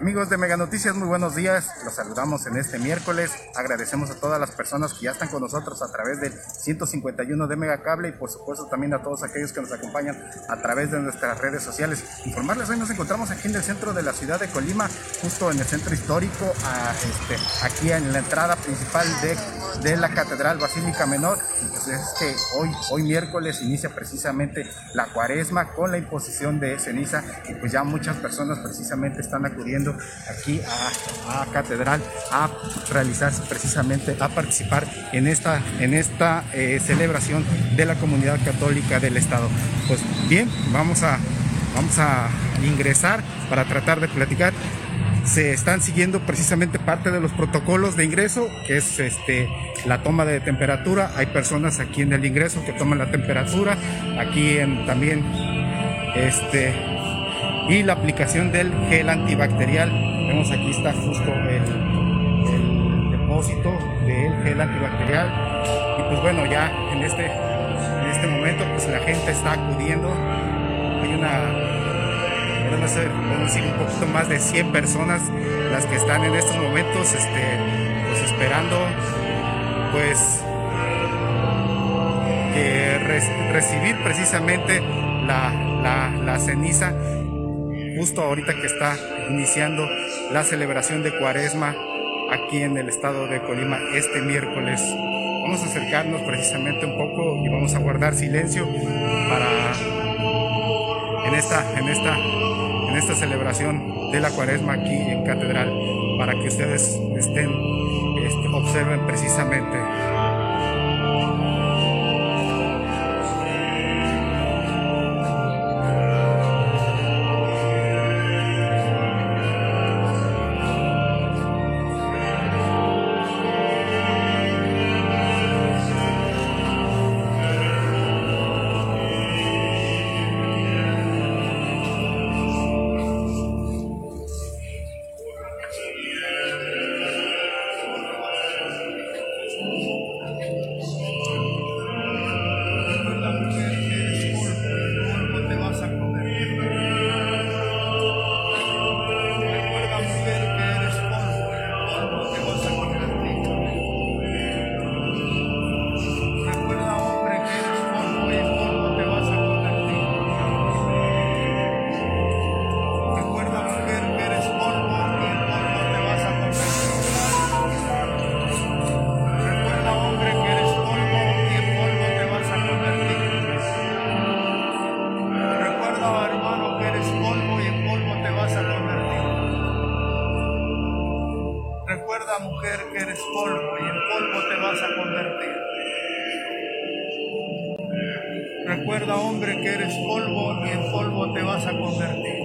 Amigos de Mega Noticias, muy buenos días. Los saludamos en este miércoles. Agradecemos a todas las personas que ya están con nosotros a través del 151 de Mega Cable y por supuesto también a todos aquellos que nos acompañan a través de nuestras redes sociales. Informarles, hoy nos encontramos aquí en el centro de la ciudad de Colima, justo en el centro histórico, este, aquí en la entrada principal de, la Catedral Basílica Menor. Pues es que hoy, hoy miércoles inicia precisamente la cuaresma con la imposición de ceniza y pues ya muchas personas precisamente están acudiendo aquí a, Catedral a realizarse precisamente, a participar en esta, en esta eh, celebración de la comunidad católica del Estado. Pues bien, vamos a, vamos a ingresar para tratar de platicar se están siguiendo precisamente parte de los protocolos de ingreso, que es este, la toma de temperatura. Hay personas aquí en el ingreso que toman la temperatura, aquí también este, y la aplicación del gel antibacterial. Vemos aquí está justo el, depósito del gel antibacterial y pues bueno ya en este, en este momento pues la gente está acudiendo. Hay una podemos decir un poquito más de 100 personas las que están en estos momentos este, pues esperando pues recibir precisamente la, la ceniza justo ahorita que está iniciando la celebración de Cuaresma aquí en el estado de Colima este miércoles. Vamos a acercarnos precisamente un poco y vamos a guardar silencio para en esta en esta en esta celebración de la Cuaresma aquí en Catedral para que ustedes estén este, observen precisamente mujer que eres polvo y en polvo te vas a convertir. Recuerda, hombre, que eres polvo y en polvo te vas a convertir.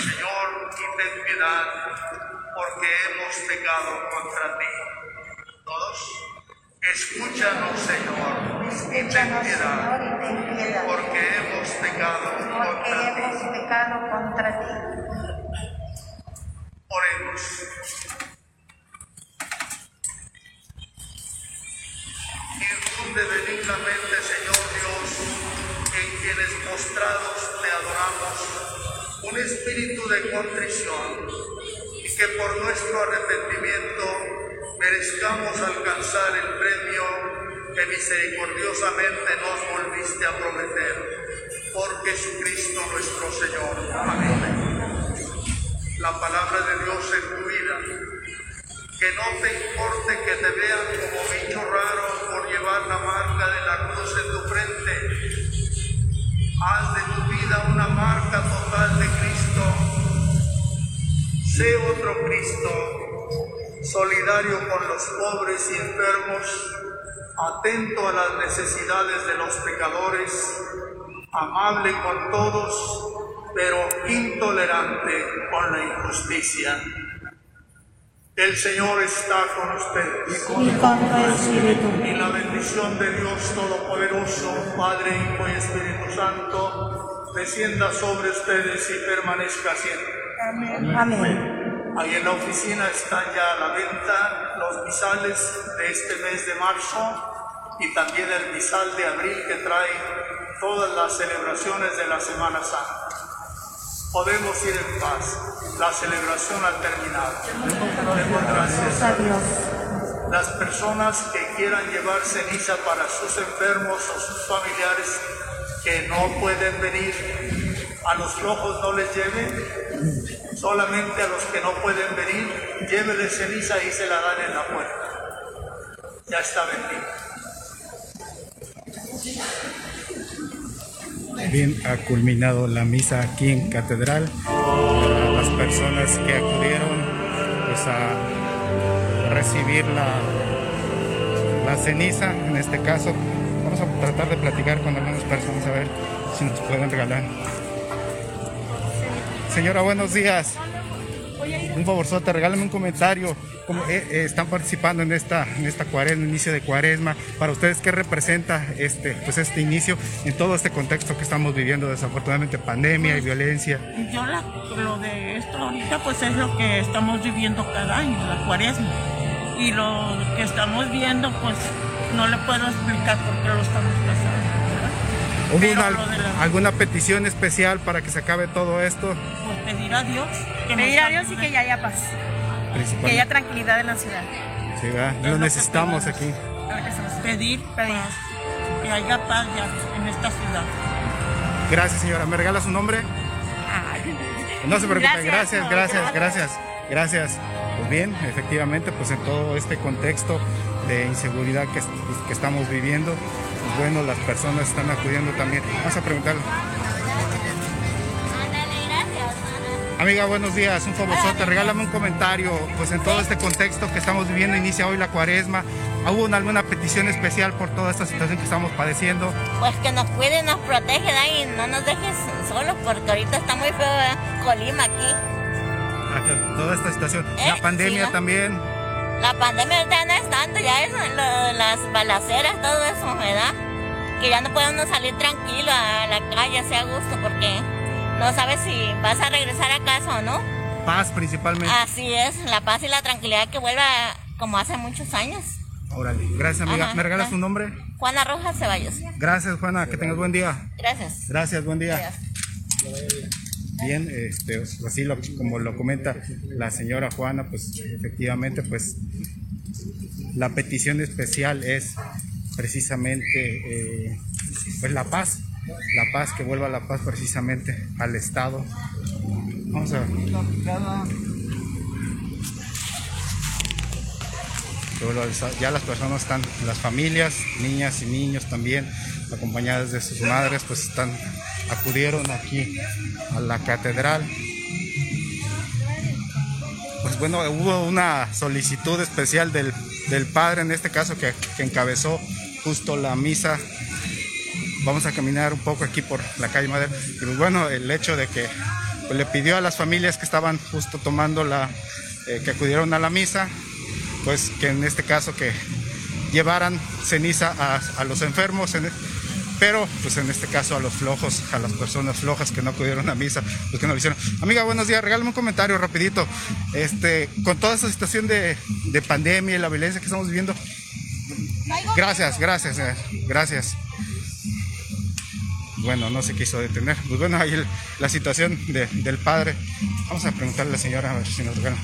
Señor, y ten piedad, porque hemos pecado contra ti. Todos, escúchanos, Señor, y ten piedad, porque hemos pecado porque contra ti. pecado contra ti. Oremos. Infunde benignamente, Señor Dios, en quienes un espíritu de contrición y que por nuestro arrepentimiento merezcamos alcanzar el premio que misericordiosamente nos volviste a prometer. Por Jesucristo nuestro Señor. Amén la palabra de Dios en tu vida. Que no te importe que te vean como bicho raro Sé otro Cristo, solidario con los pobres y enfermos, atento a las necesidades de los pecadores, amable con todos, pero intolerante con la injusticia. El Señor está con ustedes. Y con tu espíritu. Y la bendición de Dios Todopoderoso, Padre, Hijo y Espíritu Santo, descienda sobre ustedes y permanezca siempre. Amén. Ahí en la oficina están ya a la venta los misales de este mes de marzo y también el misal de abril que trae todas las celebraciones de la Semana Santa. Podemos ir en paz. La celebración ha terminado. Demos gracias A Dios. las personas que quieran llevar ceniza para sus enfermos o sus familiares que no pueden venir, a los flojos no les lleven, solamente a los que no pueden venir, lléveles ceniza y se la dan en la puerta. Ya está bendito. Bien, ha culminado la misa aquí en Catedral. A las personas que acudieron pues, a recibir la, la ceniza, en este caso, vamos a tratar de platicar con algunas personas a ver si nos pueden regalar. Señora, buenos días. Un favorzote, regálame un comentario. ¿Cómo eh, eh, están participando en esta, en esta cuaresma, inicio de cuaresma? Para ustedes, ¿qué representa este, pues este inicio en todo este contexto que estamos viviendo, desafortunadamente, pandemia y violencia? Yo la- lo de esto ahorita pues es lo que estamos viviendo cada año, la cuaresma. Y lo que estamos viendo pues no le puedo explicar por qué lo estamos pasando. ¿Hubo una- alguna petición especial para que se acabe todo esto? Pues pedir a Dios que Pedir a Dios y que ya haya paz, que haya tranquilidad en la ciudad. Sí, Lo necesitamos pedimos. aquí. Pedir Pedir. paz, que haya paz ya en esta ciudad. Gracias, señora. ¿Me regala su nombre? No se preocupe, Gracias. gracias, No, gracias, gracias. Pues bien, efectivamente, pues en todo este contexto de inseguridad que, que estamos viviendo, bueno, las personas están acudiendo también. Vamos a preguntarle. Amiga, buenos días, un favorzote, regálame un comentario, pues en todo este contexto que estamos viviendo, inicia hoy la cuaresma, ¿hubo alguna petición especial por toda esta situación que estamos padeciendo? Pues que nos cuide, nos protege ¿verdad? y no nos dejes solos porque ahorita está muy feo. Colima aquí. Ah, Toda esta situación, Eh, la pandemia sí, ¿no? también. La pandemia ya no es tanto, ya es lo las balaceras, todo eso, ¿verdad? Que ya no podemos salir tranquilo a la calle, así a gusto, porque no sabes si vas a regresar a casa o no. Paz principalmente. Así es, la paz y la tranquilidad que vuelva como hace muchos años. Órale, gracias amiga. Ajá, ¿Me regalas tu nombre? Juana Rojas Ceballos. Gracias Juana, que tengas buen día. Gracias. Gracias, buen día. Gracias. Bien, este, así lo- como lo comenta la señora Juana, pues efectivamente, pues la petición especial es precisamente eh, pues la paz, la paz, que vuelva la paz precisamente al Estado. Vamos a los- ya las personas están, las familias, niñas y niños también, acompañadas de sus madres, pues están acudieron aquí a la catedral. Pues bueno, hubo una solicitud especial del, del padre, en este caso, que, encabezó justo la misa vamos a caminar un poco aquí por la calle Madera. Y pues bueno, el hecho de que pues, le pidió a las familias que estaban justo tomando la, eh, que acudieron a la misa, pues que en este caso que llevaran ceniza a, los enfermos, en- pero pues en este caso a los flojos, a las personas flojas que no acudieron a misa, pues que no lo hicieron. Amiga, buenos días, regálame un comentario rapidito. Este, con toda esta situación de, de pandemia y la violencia que estamos viviendo. Gracias, gracias, eh, gracias bueno, no se quiso detener. Pues bueno, ahí la situación de- del padre. Vamos a preguntarle a la señora a ver si nos regala.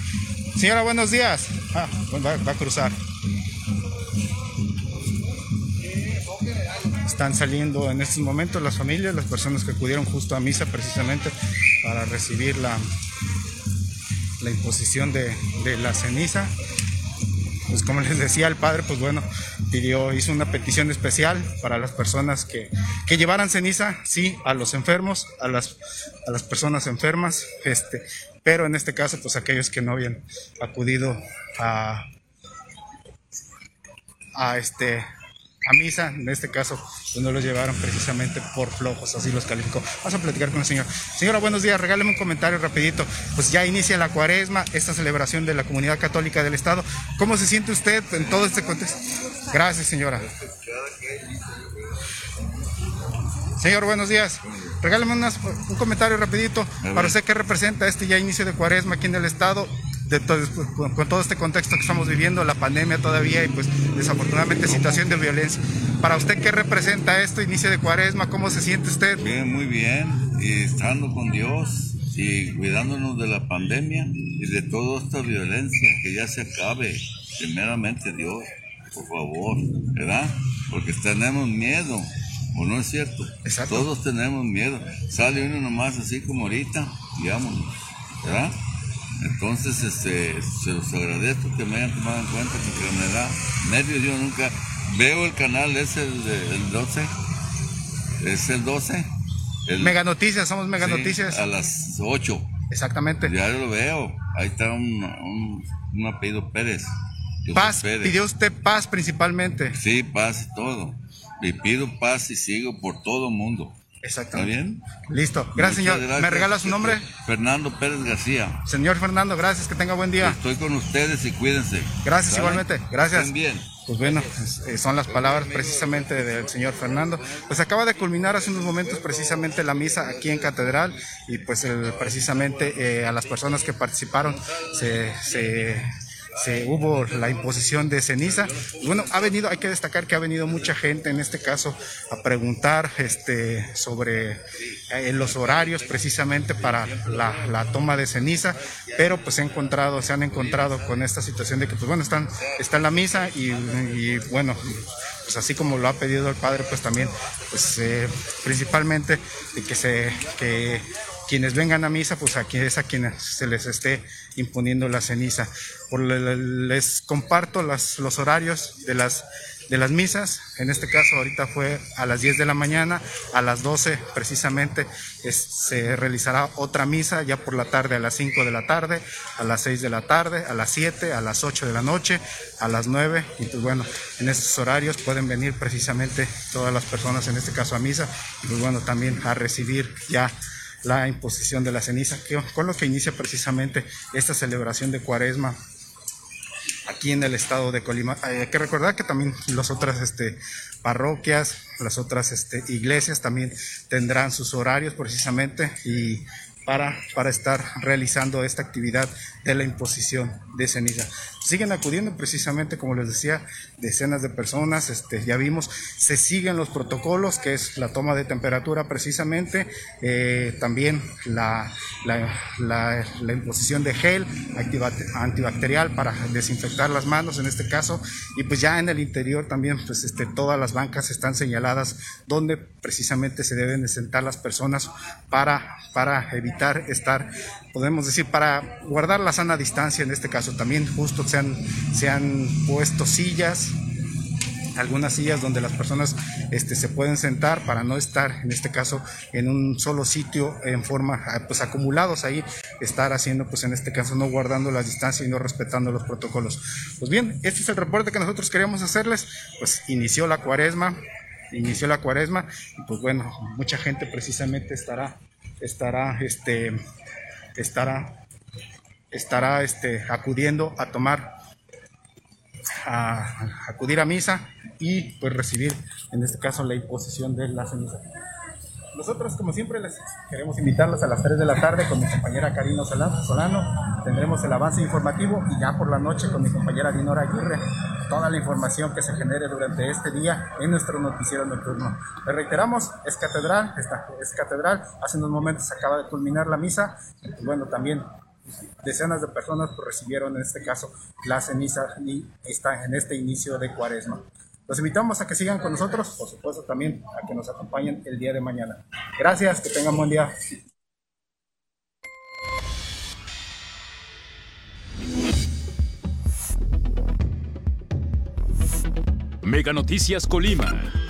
Señora, buenos días. Ah, va, va a cruzar. Están saliendo en estos momentos las familias, las personas que acudieron justo a misa precisamente para recibir la, la imposición de, de la ceniza. Pues como les decía el padre, pues bueno, pidió, hizo una petición especial para las personas que, que llevaran ceniza, sí, a los enfermos, a las, a las personas enfermas, este, pero en este caso, pues aquellos que no habían acudido a, a este a misa, en este caso, pues no los llevaron precisamente por flojos, así los calificó. Vamos a platicar con la señora. Señora, buenos días, regáleme un comentario rapidito. Pues ya inicia la cuaresma, esta celebración de la comunidad católica del Estado. ¿Cómo se siente usted en todo este contexto? Gracias, señora. Señor, buenos días. Regálame unas- un comentario rapidito para usted qué representa este ya inicio de cuaresma aquí en el Estado, de todo- con, con todo este contexto que estamos viviendo, la pandemia todavía y pues desafortunadamente situación de violencia. Para usted, ¿qué representa esto, inicio de cuaresma? ¿Cómo se siente usted? Bien, muy bien, y estando con Dios y cuidándonos de la pandemia y de toda esta violencia, que ya se acabe, primeramente Dios, por favor, ¿verdad? Porque tenemos miedo, ¿o no es cierto? Exacto. Todos tenemos miedo. Sale uno nomás así como ahorita vámonos, ¿verdad? Entonces, este, se los agradezco que me hayan tomado en cuenta porque me da nervios. Yo nunca veo el canal, es el, el 12, es el 12. El, Mega Noticias, somos Mega Sí, Noticias. A las 8. Exactamente. Ya lo veo. Ahí está un, un, un apellido Pérez. Yo Paz, Pérez. pidió usted paz principalmente. Sí, paz y todo. Y pido paz y sigo por todo el mundo. ¿Está Exactamente. bien? Listo. Gracias, señor. ¿Me regala su nombre? Fernando Pérez García. Señor Fernando, gracias, que tenga buen día. Estoy con ustedes y cuídense. Gracias ¿Sale? igualmente, gracias. Estén bien. Pues bueno, eh, son las palabras precisamente del señor Fernando. Pues acaba de culminar hace unos momentos precisamente la misa aquí en Catedral y pues el- precisamente eh, a las personas que participaron se, se- se hubo la imposición de ceniza. Bueno, ha venido, hay que destacar que ha venido mucha gente en este caso a preguntar este, sobre eh, los horarios precisamente para la, la toma de ceniza, pero pues se, ha encontrado, se han encontrado con esta situación de que pues bueno, están, está en la misa y, bueno, pues así como lo ha pedido el padre, pues también, pues eh, principalmente de que se, que quienes vengan a misa, pues aquí es a quienes se les esté imponiendo la ceniza. Por le- les comparto los horarios de las de las misas, en este caso ahorita fue a las 10 de la mañana, a las 12 precisamente se realizará otra misa, ya por la tarde a las 5 de la tarde, a las 6 de la tarde, a las 7, a las 8 de la noche, a las 9, y pues bueno, en estos horarios pueden venir precisamente todas las personas, en este caso a misa, y pues bueno, también a recibir ya la imposición de la ceniza, que- con lo que inicia precisamente esta celebración de cuaresma aquí en el estado de Colima. Eh, Hay que recordar que también las otras este, parroquias, las otras este, iglesias también tendrán sus horarios precisamente y para, para estar realizando esta actividad de la imposición de ceniza. Siguen acudiendo precisamente, como les decía, decenas de personas, este, ya vimos, se siguen los protocolos, que es la toma de temperatura precisamente, eh, también la, la, la- la imposición de gel antibacterial para desinfectar las manos en este caso, y pues ya en el interior también, pues este, todas las bancas están señaladas donde precisamente se deben de sentar las personas para, para evitar estar, podemos decir, para guardar la sana distancia en este caso también, justo se han, se han puesto sillas algunas sillas donde las personas este, se pueden sentar para no estar, en este caso, en un solo sitio en forma, ah, pues acumulados ahí, estar haciendo, pues en este caso, no guardando las distancias y no respetando los protocolos. Pues bien, este es el reporte que nosotros queríamos hacerles, pues inició la cuaresma, inició la cuaresma y pues bueno, mucha gente precisamente estará, estará, este, estará, estará, este, acudiendo a tomar a acudir a misa y pues recibir en este caso la imposición de la ceniza. Nosotros como siempre les queremos invitarlos a las 3 de la tarde con mi compañera Karina Solano, tendremos el avance informativo y ya por la noche con mi compañera Dinora Aguirre. Toda la información que se genere durante este día en nuestro noticiero nocturno. Le reiteramos, es catedral, esta, es catedral, hace unos momentos acaba de culminar la misa, y bueno, también decenas de personas pues, recibieron en este caso la ceniza y están en este inicio de cuaresma. Los invitamos a que sigan con nosotros, por supuesto también a que nos acompañen el día de mañana. Gracias, que tengan buen día. Mega Noticias Colima.